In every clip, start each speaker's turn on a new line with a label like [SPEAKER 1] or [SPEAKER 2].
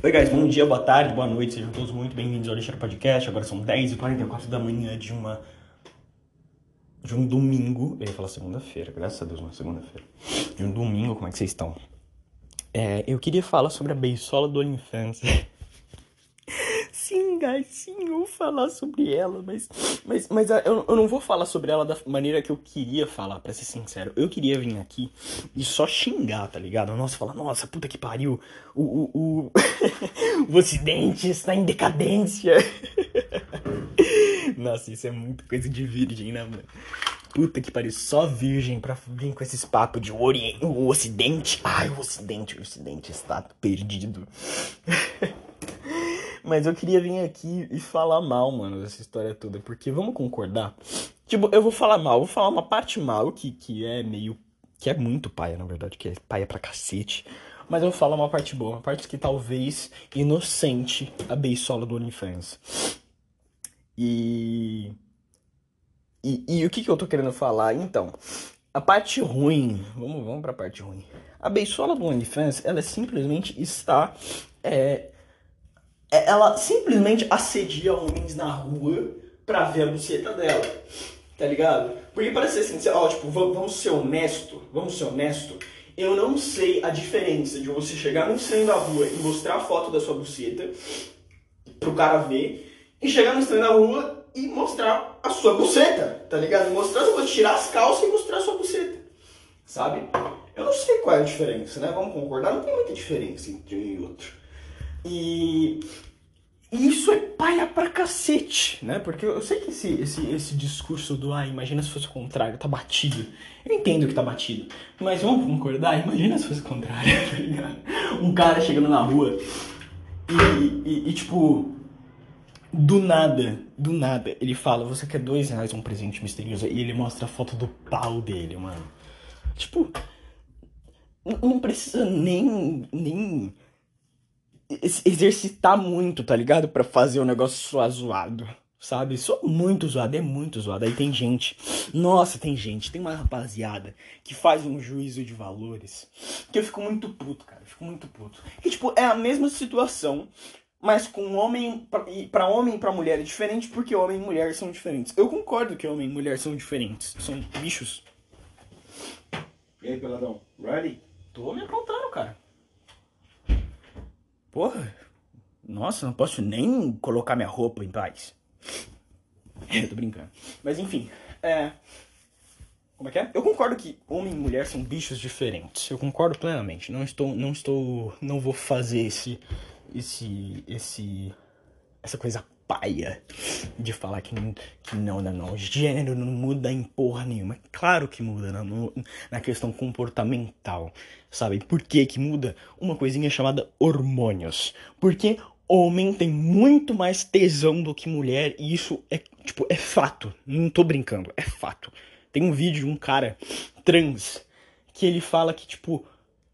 [SPEAKER 1] Oi, guys, bom dia, boa tarde, boa noite, sejam todos muito bem-vindos ao Lixeira Podcast. Agora são 10h44 da manhã de uma. de um domingo. Eu ia falar segunda-feira, graças a Deus, uma segunda-feira. De um domingo, como é que vocês estão? É, eu queria falar sobre a beisola do OnlyFans. Vou falar sobre ela, mas. Mas, mas ah, eu, eu não vou falar sobre ela da maneira que eu queria falar, pra ser sincero. Eu queria vir aqui e só xingar, tá ligado? Nossa, falar, nossa, puta que pariu. O, o, o, o Ocidente está em decadência. nossa, isso é muito coisa de virgem, né, mano? Puta que pariu, só virgem pra vir com esses papos de Oriente, o Ocidente. Ai, o Ocidente, o Ocidente está perdido. Mas eu queria vir aqui e falar mal, mano, dessa história toda. Porque vamos concordar? Tipo, eu vou falar mal, vou falar uma parte mal que, que é meio. que é muito paia, na verdade, que é paia pra cacete. Mas eu vou falar uma parte boa, uma parte que talvez inocente a beisola do OnlyFans. E. E, e o que, que eu tô querendo falar? Então, a parte ruim, vamos, vamos pra parte ruim. A beisola do OnlyFans, ela simplesmente está. É, ela simplesmente assedia homens na rua pra ver a buceta dela. Tá ligado? Porque ser sincero, ó, tipo, vamos ser honesto, vamos ser honesto. Eu não sei a diferença de você chegar no estranho da rua e mostrar a foto da sua buceta pro cara ver e chegar no estranho da rua e mostrar a sua buceta, tá ligado? Mostrar, tirar as calças e mostrar a sua buceta, sabe? Eu não sei qual é a diferença, né? Vamos concordar, não tem muita diferença entre um e outro. E isso é paia pra cacete, né? Porque eu sei que esse, esse, esse discurso do ah, imagina se fosse o contrário, tá batido. Eu entendo que tá batido. Mas vamos concordar? Imagina se fosse o contrário, tá ligado? Um cara chegando na rua e, e, e, tipo, do nada, do nada, ele fala, você quer dois reais um presente misterioso? E ele mostra a foto do pau dele, mano. Tipo, não precisa nem. nem exercitar muito, tá ligado? para fazer o negócio soar zoado, sabe? Sou muito zoado, é muito zoado. Aí tem gente, nossa, tem gente, tem uma rapaziada que faz um juízo de valores que eu fico muito puto, cara. Eu fico muito puto. Que, tipo, é a mesma situação, mas com homem para homem e para mulher é diferente porque homem e mulher são diferentes. Eu concordo que homem e mulher são diferentes, são bichos.
[SPEAKER 2] E aí, peladão? Ready?
[SPEAKER 1] Tô me aprontando, cara. Porra, nossa, não posso nem colocar minha roupa em paz. Eu tô brincando. Mas enfim, é. Como é que é? Eu concordo que homem e mulher são bichos diferentes. Eu concordo plenamente. Não estou. Não estou. Não vou fazer esse. Esse. Esse. Essa coisa paia de falar que, que não, não, não, gênero não muda em porra nenhuma. Claro que muda na, na questão comportamental, sabe? Por que que muda? Uma coisinha chamada hormônios. Porque homem tem muito mais tesão do que mulher e isso é, tipo, é fato. Não tô brincando, é fato. Tem um vídeo de um cara trans que ele fala que, tipo,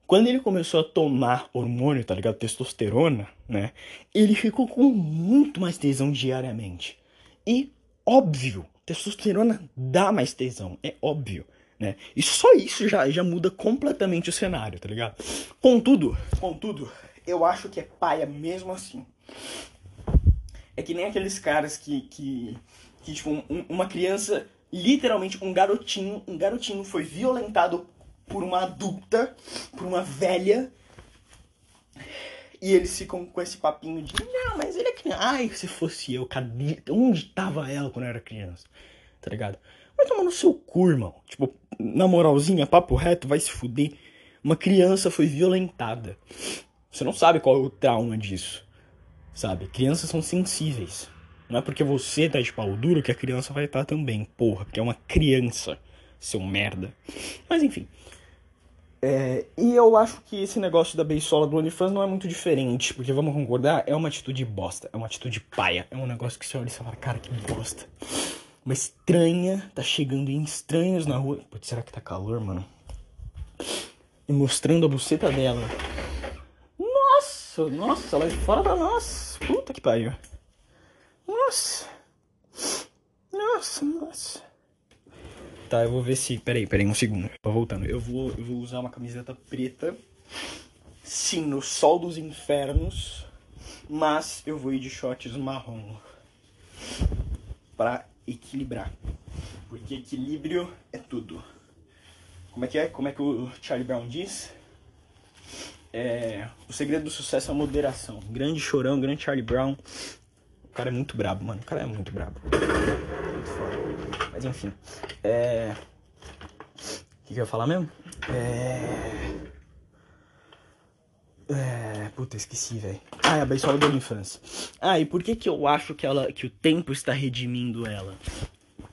[SPEAKER 1] quando ele começou a tomar hormônio, tá ligado? Testosterona, né? Ele ficou com muito mais tesão diariamente. E, óbvio, testosterona dá mais tesão, é óbvio, né? E só isso já, já muda completamente o cenário, tá ligado? Contudo, contudo, eu acho que é paia mesmo assim. É que nem aqueles caras que, que, que tipo, um, uma criança, literalmente um garotinho, um garotinho foi violentado por uma adulta, por uma velha. E eles ficam com esse papinho de, não, mas ele é criança. Ai, se fosse eu, cadê? Onde tava ela quando eu era criança? Tá ligado? Vai tomar no seu cu, irmão. Tipo, na moralzinha, papo reto, vai se fuder. Uma criança foi violentada. Você não sabe qual é o trauma disso. Sabe? Crianças são sensíveis. Não é porque você tá de pau duro que a criança vai estar também. Porra, porque é uma criança. Seu merda. Mas enfim. É, e eu acho que esse negócio da beisola do OnlyFans não é muito diferente, porque vamos concordar, é uma atitude bosta, é uma atitude paia, é um negócio que você olha e fala, cara, que bosta. Uma estranha tá chegando em estranhos na rua. Putz, será que tá calor, mano? E mostrando a buceta dela. Nossa, nossa, ela é fora da nossa. Puta que pariu. Nossa. Nossa, nossa. Tá, eu vou ver se. Peraí, peraí, um segundo. Tô voltando. Eu vou, eu vou usar uma camiseta preta. Sim, no sol dos infernos. Mas eu vou ir de shorts marrom. Pra equilibrar. Porque equilíbrio é tudo. Como é que é? Como é que o Charlie Brown diz? É, o segredo do sucesso é a moderação. Grande chorão, grande Charlie Brown. Cara é muito brabo, mano. O cara é muito brabo. Muito foda. Mas enfim. É. O que, que eu ia falar mesmo? É. É. Puta, esqueci, velho. Ah, é a beisola do OnlyFans. Ah, e por que que eu acho que, ela, que o tempo está redimindo ela?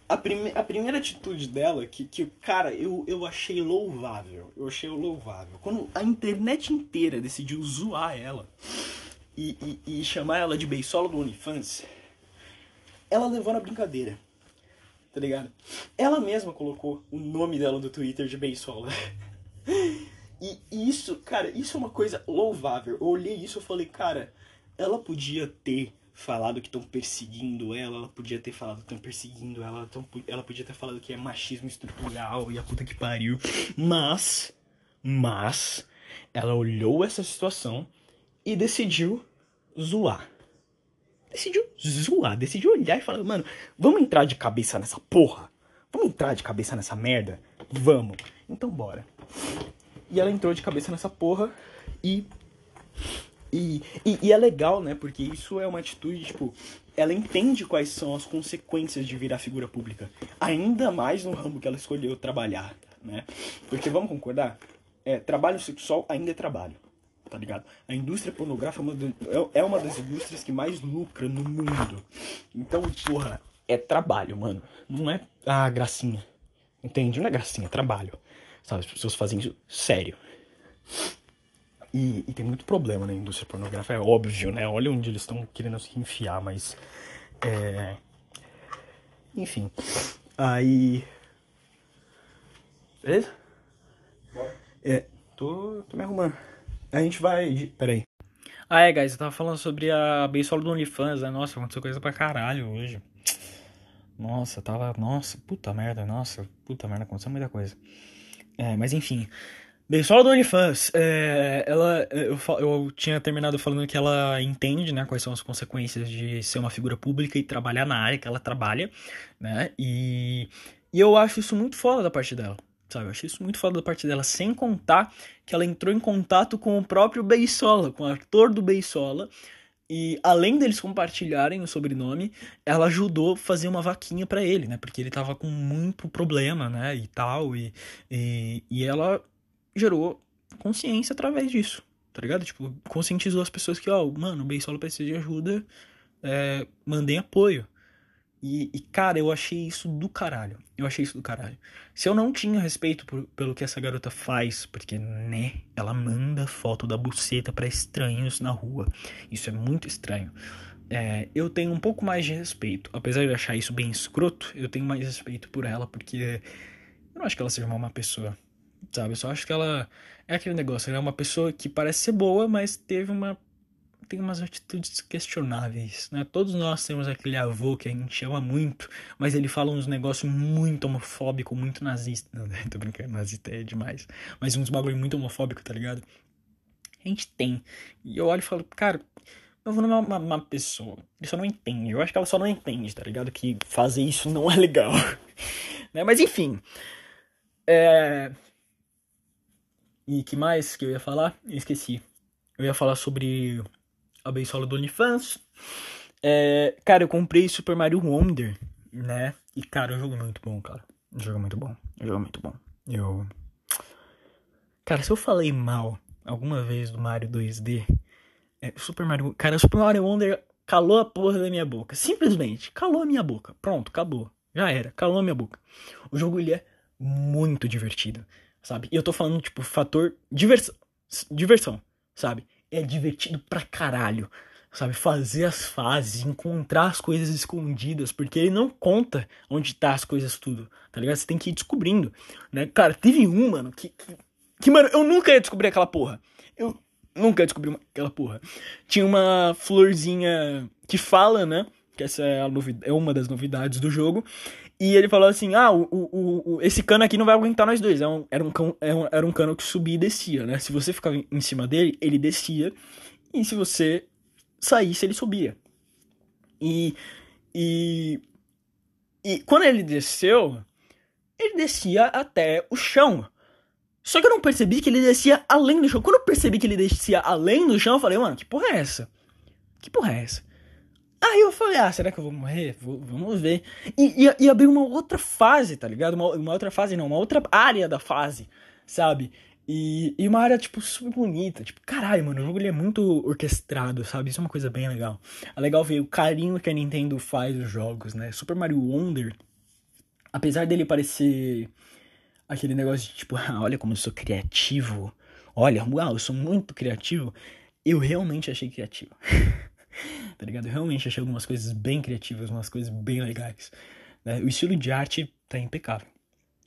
[SPEAKER 1] A, prime a primeira atitude dela, que, que cara, eu, eu achei louvável. Eu achei louvável. Quando a internet inteira decidiu zoar ela e, e, e chamar ela de beisola do OnlyFans, ela levou na brincadeira. Tá ligado? Ela mesma colocou o nome dela no Twitter de beisola. E, isso, cara, isso é uma coisa louvável. Eu olhei isso e falei, cara, ela podia ter falado que estão perseguindo ela, ela podia ter falado que estão perseguindo ela, ela podia ter falado que é machismo estrutural e a puta que pariu. Mas, mas, ela olhou essa situação e decidiu zoar. Decidiu zoar, decidiu olhar e falar, mano, vamos entrar de cabeça nessa porra? Vamos entrar de cabeça nessa merda? Vamos. Então bora. E ela entrou de cabeça nessa porra e. E, e, e, é legal, né? Porque isso é uma atitude, tipo, ela entende quais são as consequências de virar figura pública. Ainda mais no ramo que ela escolheu trabalhar, né? Porque vamos concordar? É, trabalho sexual ainda é trabalho, tá ligado? A indústria pornográfica é, é uma das indústrias que mais lucra no mundo. Então, porra, é trabalho, mano. Não é ah, gracinha. Entende? Não é gracinha, é trabalho. Sabe, as pessoas fazem isso sério. E, e, tem muito problema na indústria pornográfica, é óbvio, né? Olha onde eles estão querendo se enfiar, mas. É... Enfim. Aí. Beleza? É. Tô, tô me arrumando. A gente vai. Peraí. Ah, é, guys, eu tava falando sobre a beisola do OnlyFans, né? Nossa, aconteceu coisa pra caralho hoje. Nossa, tava. Nossa, puta merda, nossa, puta merda, aconteceu muita coisa. É, mas enfim. Beisola do OnlyFans, é, ela, eu, eu tinha terminado falando que ela entende, né, quais são as consequências de ser uma figura pública e trabalhar na área que ela trabalha, né, e, e eu acho isso muito foda da parte dela, sabe, eu acho isso muito foda da parte dela, sem contar que ela entrou em contato com o próprio Beisola, com o ator do Beisola, e além deles compartilharem o sobrenome, ela ajudou a fazer uma vaquinha para ele, né? Porque ele tava com muito problema, né? E tal. E, e, e ela gerou consciência através disso, tá ligado? Tipo, conscientizou as pessoas que, ó, mano, o Beisolo precisa de ajuda, é, mandem apoio. E, e, cara, eu achei isso do caralho. Eu achei isso do caralho. Se eu não tinha respeito por, pelo que essa garota faz, porque, né, ela manda foto da buceta para estranhos na rua. Isso é muito estranho. É, eu tenho um pouco mais de respeito. Apesar de achar isso bem escroto, eu tenho mais respeito por ela, porque eu não acho que ela seja uma má pessoa. Sabe? Eu só acho que ela é aquele negócio. Ela é uma pessoa que parece ser boa, mas teve uma tem umas atitudes questionáveis, né? Todos nós temos aquele avô que a gente ama muito, mas ele fala uns negócios muito homofóbico, muito nazista. Não, tô brincando, nazista é demais. Mas uns bagulho muito homofóbico, tá ligado? A gente tem. E eu olho e falo, cara, meu avô não é uma, uma, pessoa. Ele só não entende. Eu acho que ela só não entende, tá ligado? Que fazer isso não é legal. né? Mas enfim. É... E que mais que eu ia falar? Eu esqueci. Eu ia falar sobre a beisola do OnlyFans. É, cara, eu comprei Super Mario Wonder, né? E, cara, o jogo é muito bom, cara. O jogo é muito bom. O jogo é muito bom. Eu. Cara, se eu falei mal alguma vez do Mario 2D, é, Super Mario. Cara, Super Mario Wonder calou a porra da minha boca. Simplesmente, calou a minha boca. Pronto, acabou. Já era, calou a minha boca. O jogo ele é muito divertido, sabe? E eu tô falando, tipo, fator diversão. Diversão, sabe? É divertido pra caralho. Sabe, fazer as fases, encontrar as coisas escondidas, porque ele não conta onde tá as coisas tudo, tá ligado? Você tem que ir descobrindo, né? Cara, teve um, mano, que, que, que mano, eu nunca ia descobrir aquela porra. Eu nunca ia descobrir aquela porra. Tinha uma florzinha que fala, né? Que essa é, a é uma das novidades do jogo. E ele falou assim: ah, o, o, o, esse cano aqui não vai aguentar nós dois. Era é um, era, um, era, um, era um cano que subia e descia, né? Se você ficava em cima dele, ele descia. E se você saísse, ele subia. E, e, e quando ele desceu, ele descia até o chão. Só que eu não percebi que ele descia além do chão. Quando eu percebi que ele descia além do chão, eu falei, mano, que porra é essa? Que porra é essa? Aí eu falei, ah, será que eu vou morrer? Vou, vamos ver. E, e, e abriu uma outra fase, tá ligado? Uma, uma, outra fase, não, uma outra área da fase, sabe? E, e uma área, tipo, super bonita. Tipo, caralho, mano, o jogo ele é muito orquestrado, sabe? Isso é uma coisa bem legal. É legal ver o carinho que a Nintendo faz nos jogos, né? Super Mario Wonder, apesar dele parecer aquele negócio de tipo, ah, olha como eu sou criativo. Olha, uau, eu sou muito criativo. Eu realmente achei criativo. tá ligado? Eu realmente achei algumas coisas bem criativas, umas coisas bem legais. Né? O estilo de arte tá impecável.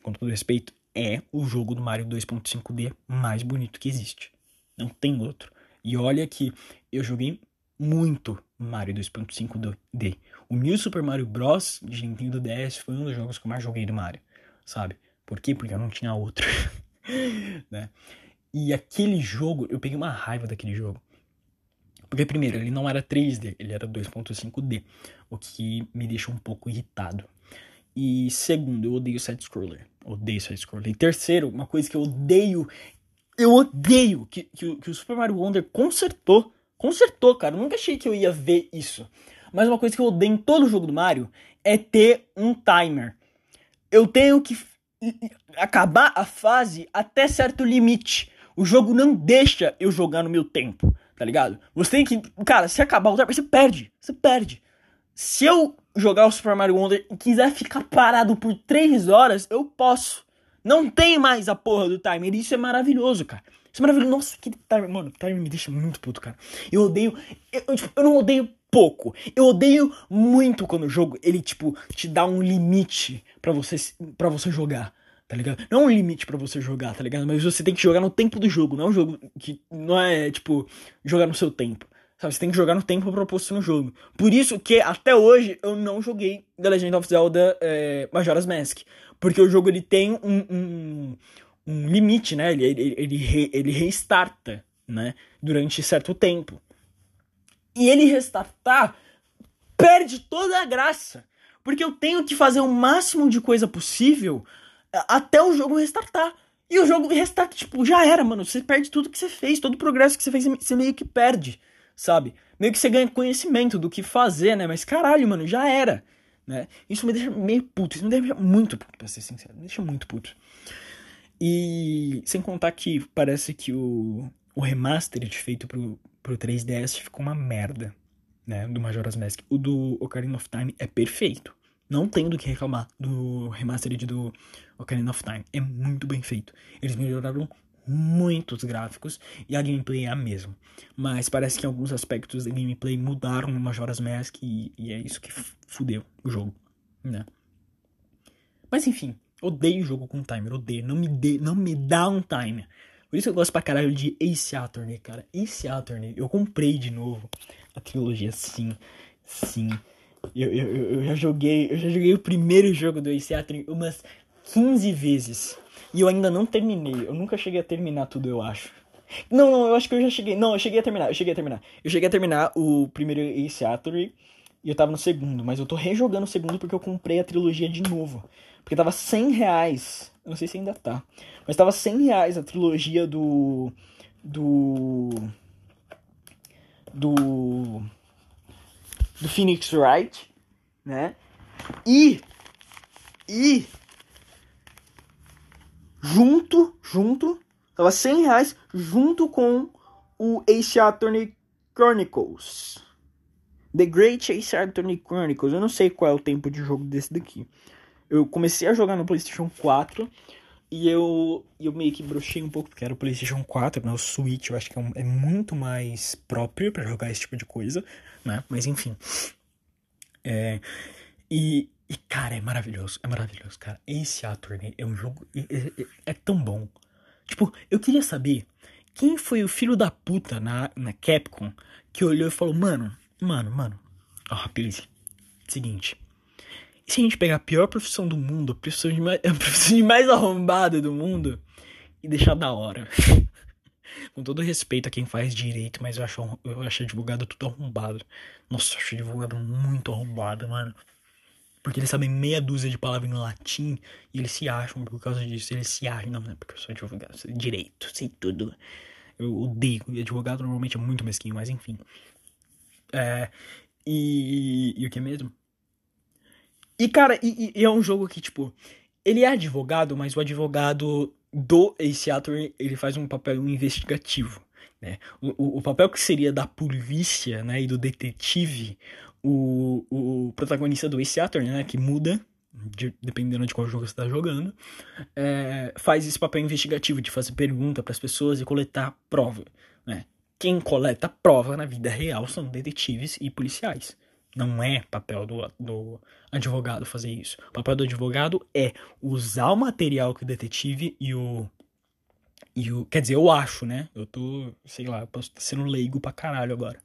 [SPEAKER 1] Com todo respeito, é o jogo do Mario 2.5D mais bonito que existe. Não tem outro. E olha que eu joguei muito Mario 2.5D. O New Super Mario Bros. de Nintendo DS foi um dos jogos que eu mais joguei do Mario, sabe? Por quê? Porque eu não tinha outro, né? E aquele jogo, eu peguei uma raiva daquele jogo. Porque, primeiro, ele não era 3D, ele era 2.5D, o que me deixa um pouco irritado. E segundo, eu odeio side-scroller. Odeio side-scroller. E terceiro, uma coisa que eu odeio, eu odeio, que, que, que o Super Mario Wonder consertou. Consertou, cara. Eu nunca achei que eu ia ver isso. Mas uma coisa que eu odeio em todo jogo do Mario é ter um timer. Eu tenho que acabar a fase até certo limite. O jogo não deixa eu jogar no meu tempo tá ligado? Você tem que. Cara, se acabar o timer, você perde. Você perde. Se eu jogar o Super Mario Wonder e quiser ficar parado por 3 horas, eu posso. Não tem mais a porra do timer. Isso é maravilhoso, cara. Isso é maravilhoso. Nossa, aquele timer. Mano, o timer me deixa muito puto, cara. Eu odeio. Eu, eu, tipo, eu não odeio pouco. Eu odeio muito quando o jogo, ele, tipo, te dá um limite para você, pra você jogar tá ligado? Não é um limite para você jogar, tá ligado? Mas você tem que jogar no tempo do jogo, não é um jogo que não é, tipo, jogar no seu tempo. Sabe? Você tem que jogar no tempo proposto no jogo. Por isso que até hoje eu não joguei The Legend of Zelda é, Majora's Mask. Porque o jogo ele tem um, um, um limite, né? Ele, ele, ele, re, ele restarta, né? Durante certo tempo. E ele restartar perde toda a graça. Porque eu tenho que fazer o máximo de coisa possível até o jogo restartar. E o jogo restarta, tipo, já era, mano. Você perde tudo que você fez, todo o progresso que você fez, você meio que perde, sabe? Meio que você ganha conhecimento do que fazer, né? Mas caralho, mano, já era, né? Isso me deixa meio puto, isso me deixa muito puto, pra ser sincero. Me deixa muito puto. E sem contar que parece que o, o remaster feito pro, pro 3DS ficou uma merda, né? Do Majora's Mask. O do Ocarina of Time é perfeito. Não tem do que reclamar do remastered do Ocarina of Time. É muito bem feito. Eles melhoraram muitos gráficos e a gameplay é a mesma. Mas parece que alguns aspectos da gameplay mudaram no Majora's Mask e, e é isso que fudeu o jogo, né? Mas enfim, odeio jogo com timer, odeio. Não me, dê, não me dá um timer. Por isso eu gosto pra caralho de Ace Attorney, cara. Ace Attorney, eu comprei de novo a trilogia, sim, sim. Eu, eu, eu, já joguei, eu já joguei o primeiro jogo do Ace Attorney umas 15 vezes. E eu ainda não terminei. Eu nunca cheguei a terminar tudo, eu acho. Não, não, eu acho que eu já cheguei. Não, eu cheguei a terminar, eu cheguei a terminar. Eu cheguei a terminar o primeiro Ace Attorney e eu tava no segundo, mas eu tô rejogando o segundo porque eu comprei a trilogia de novo. Porque tava 100 reais. Eu não sei se ainda tá. Mas tava 100 reais a trilogia do. Do. Do do Phoenix Wright, né? E e junto, junto, tava 100 reais junto com o Ace Attorney Chronicles. The Great Ace Attorney Chronicles. Eu não sei qual é o tempo de jogo desse daqui. Eu comecei a jogar no PlayStation 4 e eu, eu meio que brochei um pouco porque era o PlayStation 4, né? O Switch eu acho que é, um, é muito mais próprio para jogar esse tipo de coisa né? Mas enfim. É, e, e, cara, é maravilhoso. É maravilhoso, cara. Esse Attorney é um jogo. É, é, é, tão bom. Tipo, eu queria saber quem foi o filho da puta na, na Capcom que olhou e falou: Mano, mano, mano. Ó, oh. Seguinte. E se a gente pegar a pior profissão do mundo, a profissão de mais, a profissão de mais arrombada do mundo, e deixar da hora? Com todo respeito a quem faz direito, mas eu acho, eu acho advogado tudo arrombado. Nossa, eu acho advogado muito arrombado, mano. Porque eles sabem meia dúzia de palavras em latim e eles se acham por causa disso. Eles se acham, não, não é porque eu sou advogado, sei direito, sei tudo. Eu odeio. E advogado normalmente é muito mesquinho, mas enfim. É. E. E o que mesmo? E, cara, e, e é um jogo que, tipo. Ele é advogado, mas o advogado do Ace Attorney, ele faz um papel investigativo. Né? O, o, o papel que seria da polícia né, e do detetive, o, o protagonista do Ace Attorney, né, que muda de, dependendo de qual jogo você está jogando, é, faz esse papel investigativo de fazer pergunta para as pessoas e coletar prova. Né? Quem coleta prova na vida real são detetives e policiais. Não é papel do, do advogado fazer isso. O papel do advogado é usar o material que o detetive e o. E o quer dizer, eu acho, né? Eu tô, sei lá, posso estar sendo leigo pra caralho agora.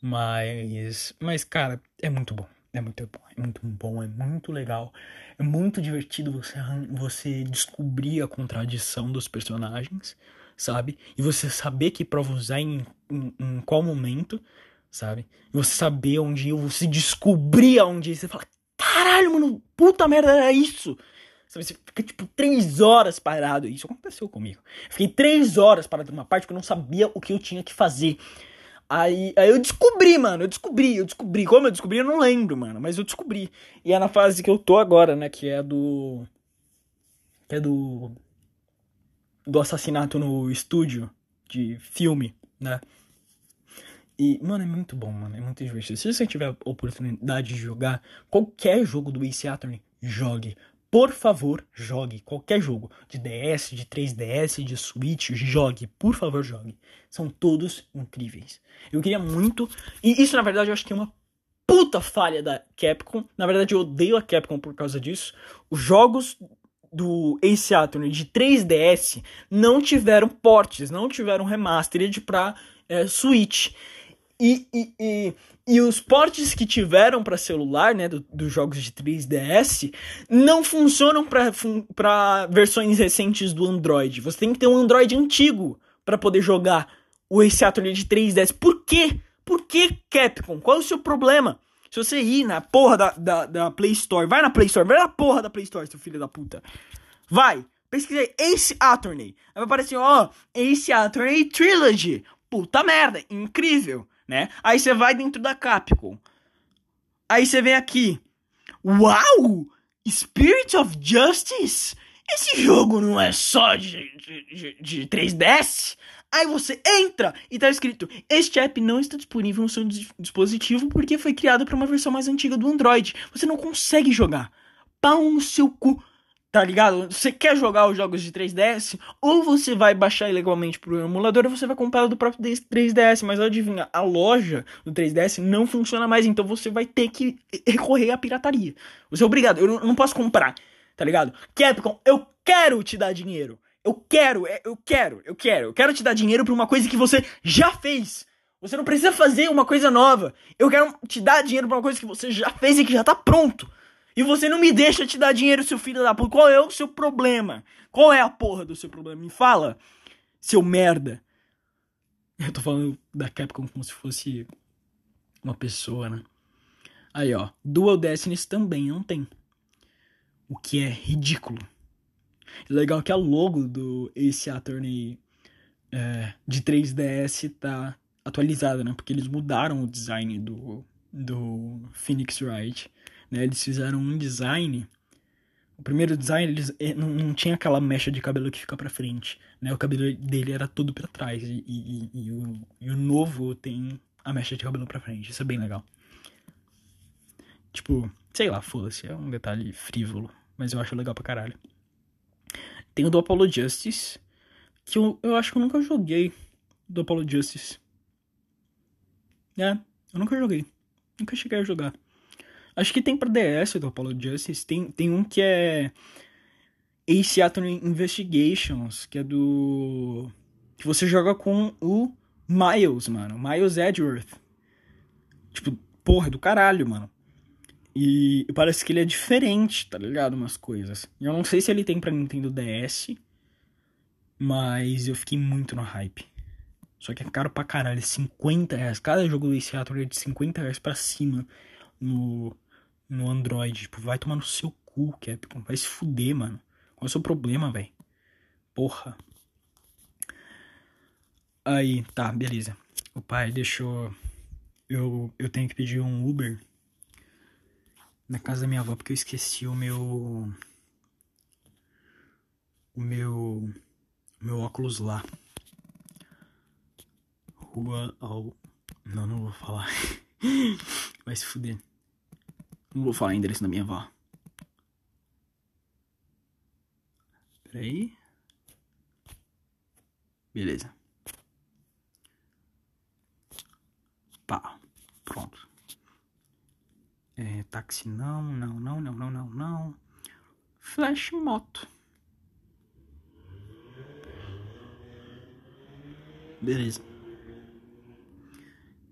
[SPEAKER 1] Mas. Mas, cara, é muito bom. É muito bom, é muito bom, é muito legal. É muito divertido você, você descobrir a contradição dos personagens, sabe? E você saber que prova usar em, em, em qual momento, sabe? Você saber onde você descobrir aonde você fala, caralho, mano, puta merda, era isso. Sabe, você fica tipo três horas parado. Isso aconteceu comigo. Fiquei três horas parado numa parte que eu não sabia o que eu tinha que fazer. Aí, aí eu descobri, mano. Eu descobri, eu descobri. Como eu descobri, eu não lembro, mano. Mas eu descobri. E é na fase que eu tô agora, né? Que é do. Que é do. Do assassinato no estúdio de filme, né? E, mano, é muito bom, mano. É muito divertido. Se você tiver a oportunidade de jogar qualquer jogo do Ace Attorney, jogue. Por favor, jogue qualquer jogo. De DS, de 3DS, de Switch, jogue. Por favor, jogue. São todos incríveis. Eu queria muito. E isso, na verdade, eu acho que é uma puta falha da Capcom. Na verdade, eu odeio a Capcom por causa disso. Os jogos do Ace Attorney de 3DS não tiveram portes, não tiveram remastered pra é, Switch. E, e, e, e, os portes que tiveram para celular, né, dos do jogos de 3DS, não funcionam para versões recentes do Android. Você tem que ter um Android antigo para poder jogar o Ace Attorney de 3DS. Por quê? Por que, Capcom? Qual é o seu problema? Se você ir na porra da, da, da Play Store, vai na Play Store, vai na porra da Play Store, seu filho da puta. Vai, pesquisei Ace Attorney. Aí vai aparecer, ó, Ace Attorney Trilogy. Puta merda, incrível né? Aí você vai dentro da Capcom. Aí você vem aqui. Uau! Spirit of Justice? Esse jogo não é só de, de, de 3DS? Aí você entra e tá escrito: Este app não está disponível no seu dispositivo porque foi criado para uma versão mais antiga do Android. Você não consegue jogar. Pau no seu cu. Tá ligado? Você quer jogar os jogos de 3DS? Ou você vai baixar ilegalmente pro emulador ou você vai comprar do próprio 3DS. Mas adivinha, a loja do 3DS não funciona mais. Então você vai ter que recorrer à pirataria. Você é obrigado. Eu não posso comprar. Tá ligado? Capcom, eu quero te dar dinheiro. Eu quero, é, eu quero, eu quero. Eu quero te dar dinheiro pra uma coisa que você já fez. Você não precisa fazer uma coisa nova. Eu quero te dar dinheiro pra uma coisa que você já fez e que já tá pronto. E você não me deixa te dar dinheiro, seu filho da puta. Qual é o seu problema? Qual é a porra do seu problema? Me fala, seu merda. Eu tô falando da Capcom como se fosse uma pessoa, né? Aí, ó. Dual Destinies também não tem. O que é ridículo. Legal que a logo do Ace Attorney é, de 3DS tá atualizada, né? Porque eles mudaram o design do, do Phoenix Wright. Né? Eles fizeram um design. O primeiro design eles eh, não, não tinha aquela mecha de cabelo que fica para frente, né? O cabelo dele era todo para trás e, e, e, o, e o novo tem a mecha de cabelo para frente. Isso é bem legal. Tipo, sei lá, foda-se, é um detalhe frívolo, mas eu acho legal pra caralho. Tem o do Apollo Justice, que eu, eu acho que eu nunca joguei do Apollo Justice. É, eu nunca joguei. Nunca cheguei a jogar. Acho que tem pra DS do Apollo Justice. Tem, tem um que é. Ace Attorney Investigations, que é do. Que você joga com o Miles, mano. Miles Edgeworth. Tipo, porra, do caralho, mano. E parece que ele é diferente, tá ligado? Umas coisas. Eu não sei se ele tem pra Nintendo DS. Mas eu fiquei muito no hype. Só que é caro pra caralho, 50 reais. Cada jogo do Ace Attorney é de 50 reais pra cima no, no Android. Tipo, vai tomar no seu cu, Capcom. Vai se fuder, mano. Qual é o seu problema, velho? Porra. Aí, tá, beleza. O pai deixou. Eu, eu tenho que pedir um Uber na casa da minha avó porque eu esqueci o meu. O meu. O meu óculos lá. Rua ao. Não, não vou falar. Vai se fuder. Não vou falar o endereço da minha avó. Peraí. Beleza. Pá. Pronto. É, táxi não, não, não, não, não, não, não. Flash moto. Beleza.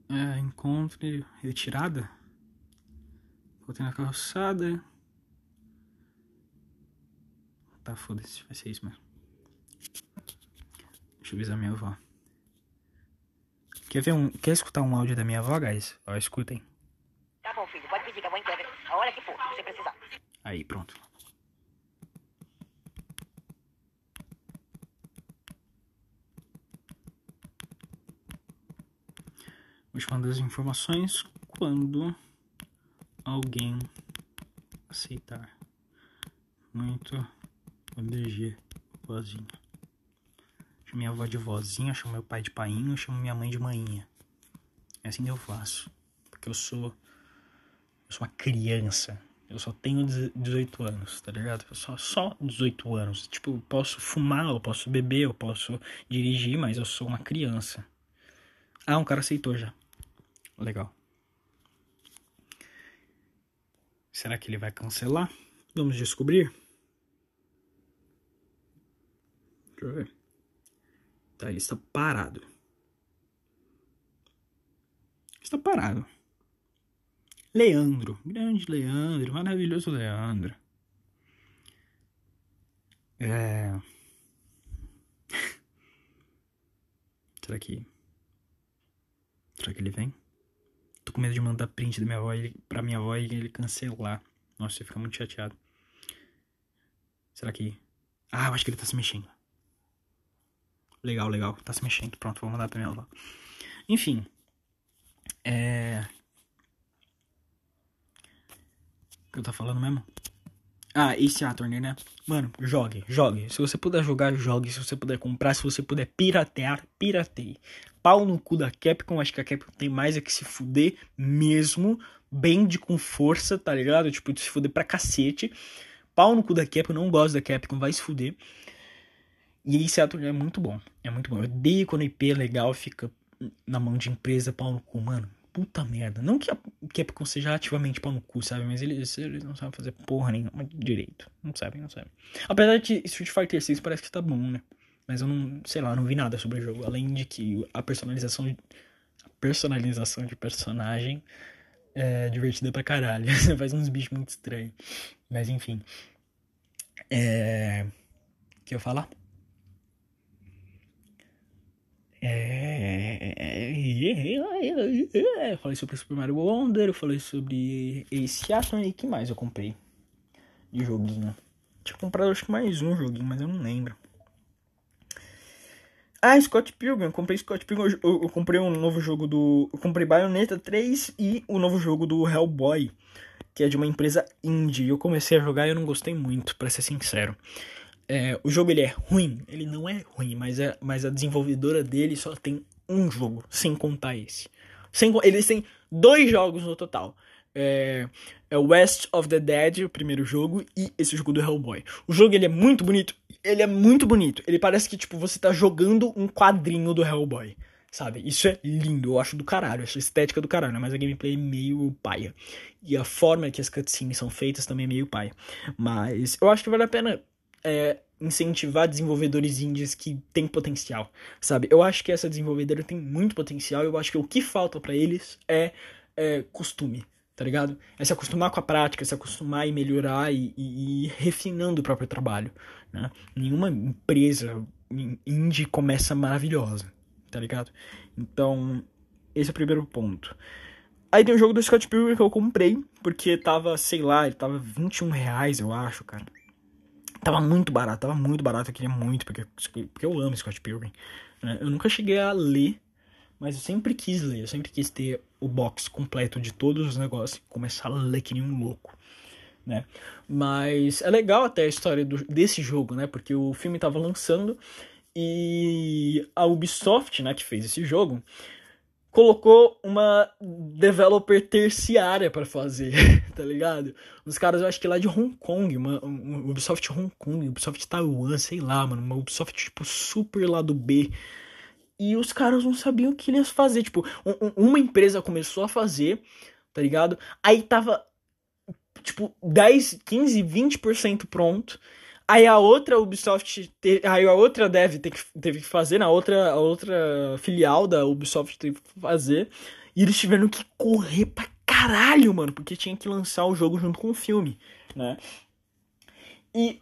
[SPEAKER 1] É, encontre retirada. Botei na calçada. Tá, foda-se, vai ser isso mesmo. Deixa eu avisar minha avó. Quer ver um. Quer escutar um áudio da minha avó, guys? Ó, escutem.
[SPEAKER 3] Tá bom, filho, pode pedir que a mãe entrega a hora que for, se você precisar.
[SPEAKER 1] Aí, pronto. Vou te mandar as informações quando alguém aceitar. Muito energia, vozinha. Chamo minha avó de vozinha, chamo meu pai de painho, chamo minha mãe de maninha. É assim que eu faço. Porque eu sou. Eu sou uma criança. Eu só tenho 18 anos, tá ligado? Só, só 18 anos. Tipo, eu posso fumar, eu posso beber, eu posso dirigir, mas eu sou uma criança. Ah, um cara aceitou já. Legal. Será que ele vai cancelar? Vamos descobrir. Deixa eu ver. Tá, ele está parado. Está parado. Leandro. Grande Leandro. Maravilhoso Leandro. É. Será que. Será que ele vem? Com medo de mandar print da minha avó ele, pra minha avó e ele cancelar. Nossa, você fica muito chateado. Será que. Ah, eu acho que ele tá se mexendo. Legal, legal. Tá se mexendo. Pronto, vou mandar pra minha avó. Enfim. É. O que eu tô falando mesmo? Ah, esse Attorney, né? Mano, jogue, jogue. Se você puder jogar, jogue. Se você puder comprar, se você puder piratear, pirateie. Pau no cu da Capcom, acho que a Capcom tem mais é que se fuder mesmo. Bem de com força, tá ligado? Tipo, de se fuder pra cacete. Pau no cu da Capcom, não gosto da Capcom, vai se fuder. E esse Attorney é muito bom. É muito bom. Eu odeio quando IP é legal fica na mão de empresa, pau no cu, mano puta merda. Não que a Capcom seja ativamente pau no cu, sabe? Mas eles, eles não sabem fazer porra nenhuma direito. Não sabem, não sabem. Apesar de Street Fighter 6 parece que tá bom, né? Mas eu não, sei lá, não vi nada sobre o jogo. Além de que a personalização a personalização de personagem é divertida pra caralho. Você faz uns bichos muito estranhos. Mas enfim. É. O que eu falar? É... Eu falei sobre Super Mario Wonder, eu falei sobre Ace Attorney, que mais eu comprei de joguinho? Tinha comprado acho que mais um joguinho, mas eu não lembro. Ah, Scott Pilgrim, comprei Scott Pilgrim, eu, eu, comprei um novo jogo do... Eu comprei Bayonetta 3 e o novo jogo do Hellboy, que é de uma empresa indie. Eu comecei a jogar e eu não gostei muito, para ser sincero. É, o jogo ele é ruim, ele não é ruim, mas, é, mas a desenvolvedora dele só tem um jogo, sem contar esse. Sem, eles têm dois jogos no total. É, é West of the Dead, o primeiro jogo, e esse jogo do Hellboy. O jogo ele é muito bonito, ele é muito bonito. Ele parece que tipo você tá jogando um quadrinho do Hellboy, sabe? Isso é lindo, eu acho do caralho, acho a estética do caralho, mas a gameplay é meio paia. E a forma que as cutscenes são feitas também é meio paia. Mas eu acho que vale a pena é, incentivar desenvolvedores indies que têm potencial, sabe? Eu acho que essa desenvolvedora tem muito potencial. Eu acho que o que falta para eles é, é, costume, tá ligado? É se acostumar com a prática, se acostumar e melhorar e, e, e refinando o próprio trabalho, né? Nenhuma empresa indie começa maravilhosa, tá ligado? Então, esse é o primeiro ponto. Aí tem o jogo do Scott Pilgrim que eu comprei, porque tava, sei lá, ele tava 21 reais, eu acho, cara. Tava muito barato, tava muito barato, eu queria muito, porque, porque eu amo Scott Pilgrim. Né? Eu nunca cheguei a ler, mas eu sempre quis ler, eu sempre quis ter o box completo de todos os negócios começar a ler que nem um louco. Né? Mas é legal até a história do, desse jogo, né? Porque o filme tava lançando e a Ubisoft, né, que fez esse jogo, colocou uma developer terciária para fazer, tá ligado? Os caras, eu acho que lá de Hong Kong, uma, uma Ubisoft Hong Kong, Ubisoft Taiwan, sei lá, mano, uma Ubisoft tipo super lá do B. E os caras não sabiam o que eles fazer, tipo, um, uma empresa começou a fazer, tá ligado? Aí tava tipo 10, 15, 20% pronto. Aí a outra Ubisoft, te, aí a outra dev teve, que fazer, na outra, a outra filial da Ubisoft teve que fazer. E eles tiveram que correr pra caralho, mano, porque tinha que lançar o jogo junto com o filme, né? E,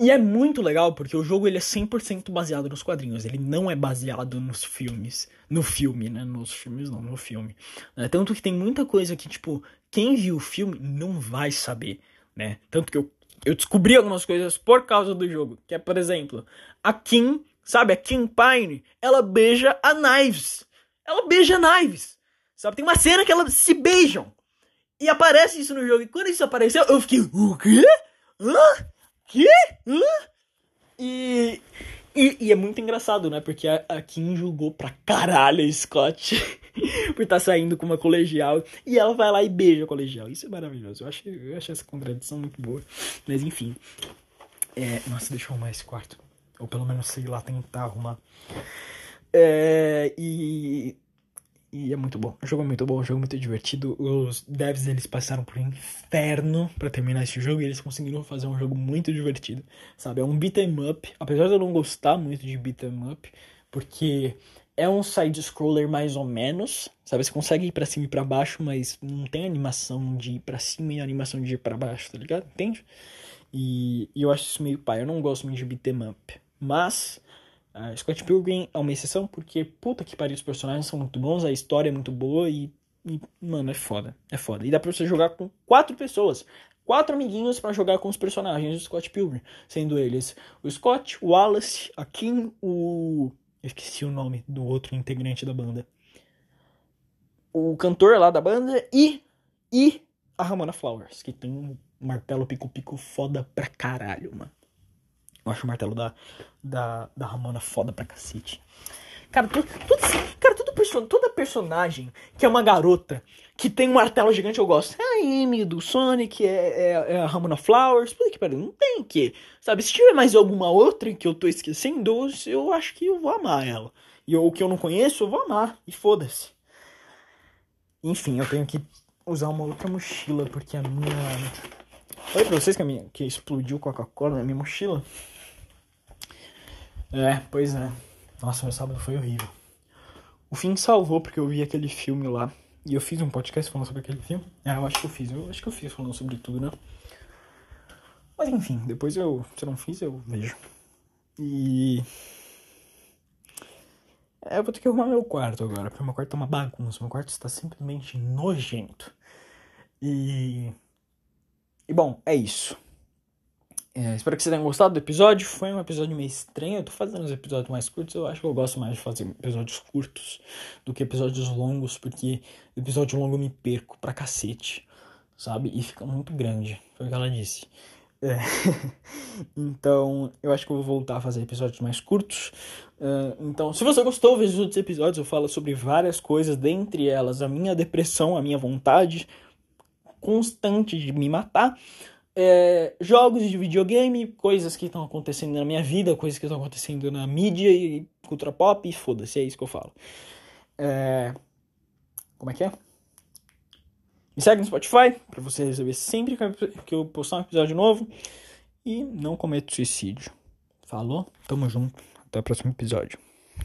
[SPEAKER 1] e é muito legal porque o jogo ele é 100% baseado nos quadrinhos, ele não é baseado nos filmes, no filme, né? Nos filmes não, no filme. Né? Tanto que tem muita coisa que, tipo, quem viu o filme não vai saber, né? Tanto que eu eu descobri algumas coisas por causa do jogo. Que é, por exemplo, a Kim, sabe, a Kim Pine, ela beija a Knives. Ela beija a Knives. Sabe, tem uma cena que elas se beijam. E aparece isso no jogo. E quando isso apareceu, eu fiquei, o quê? Hã? Quê? Hã? E, e, e, é muito engraçado, né? Porque a, a Kim julgou pra caralho a Scott por estar tá saindo com uma colegial. E ela vai lá e beija a colegial. Isso é maravilhoso. Eu acho, eu acho essa contradição muito boa. Mas enfim. É, nossa, deixa eu arrumar esse quarto. Ou pelo menos, sei lá, tentar arrumar. É, e e é muito bom. O jogo é muito bom, o jogo é muito divertido. Os devs eles passaram por um inferno para terminar esse jogo e eles conseguiram fazer um jogo muito divertido. Sabe? É um beat 'em up. Apesar de eu não gostar muito de beat 'em up, porque é um side scroller mais ou menos, sabe? Você consegue ir para cima e para baixo, mas não tem animação de ir para cima e animação de ir para baixo, tá ligado? Entende? E, e eu acho isso meio pai. Eu não gosto muito de beat 'em up. Mas Uh, Scott Pilgrim é uma exceção porque, puta que pariu, os personagens são muito bons, a história é muito boa e, e, mano, é foda. É foda. E dá pra você jogar com quatro pessoas. Quatro amiguinhos para jogar com os personagens do Scott Pilgrim. Sendo eles o Scott, o Wallace, a Kim, o. Esqueci o nome do outro integrante da banda. O cantor lá da banda e. E a Ramona Flowers, que tem um martelo pico-pico foda pra caralho, mano. Eu acho o martelo da, da, da Ramona foda pra cacete. Cara, tudo, tudo, cara tudo toda personagem que é uma garota que tem um martelo gigante eu gosto. É a Amy do Sonic, é, é, é a Ramona Flowers. Puta que pariu, não tem o que. Sabe, se tiver mais alguma outra que eu tô esquecendo, eu acho que eu vou amar ela. E o que eu não conheço, eu vou amar. E foda-se. Enfim, eu tenho que usar uma outra mochila, porque a minha. Falei pra vocês que, a minha, que explodiu Coca-Cola na minha mochila. É, pois é. Nossa, meu sábado foi horrível. O fim salvou porque eu vi aquele filme lá. E eu fiz um podcast falando sobre aquele filme. É, eu acho que eu fiz. Eu acho que eu fiz falando sobre tudo, né? Mas enfim, depois eu. Se eu não fiz, eu vejo. E. É, eu vou ter que arrumar meu quarto agora, porque meu quarto tá uma bagunça. Meu quarto está simplesmente nojento. E. E bom, é isso. É, espero que vocês tenham gostado do episódio. Foi um episódio meio estranho. Eu tô fazendo os episódios mais curtos. Eu acho que eu gosto mais de fazer episódios curtos do que episódios longos, porque episódio longo eu me perco pra cacete, sabe? E fica muito grande. Foi o que ela disse. É. então, eu acho que eu vou voltar a fazer episódios mais curtos. Uh, então, se você gostou, veja os outros episódios. Eu falo sobre várias coisas, dentre elas a minha depressão, a minha vontade constante de me matar é, jogos de videogame, coisas que estão acontecendo na minha vida, coisas que estão acontecendo na mídia e cultura pop, e foda-se, é isso que eu falo. É, como é que é? Me segue no Spotify para você receber sempre que eu postar um episódio novo. E não cometa suicídio. Falou? Tamo junto. Até o próximo episódio.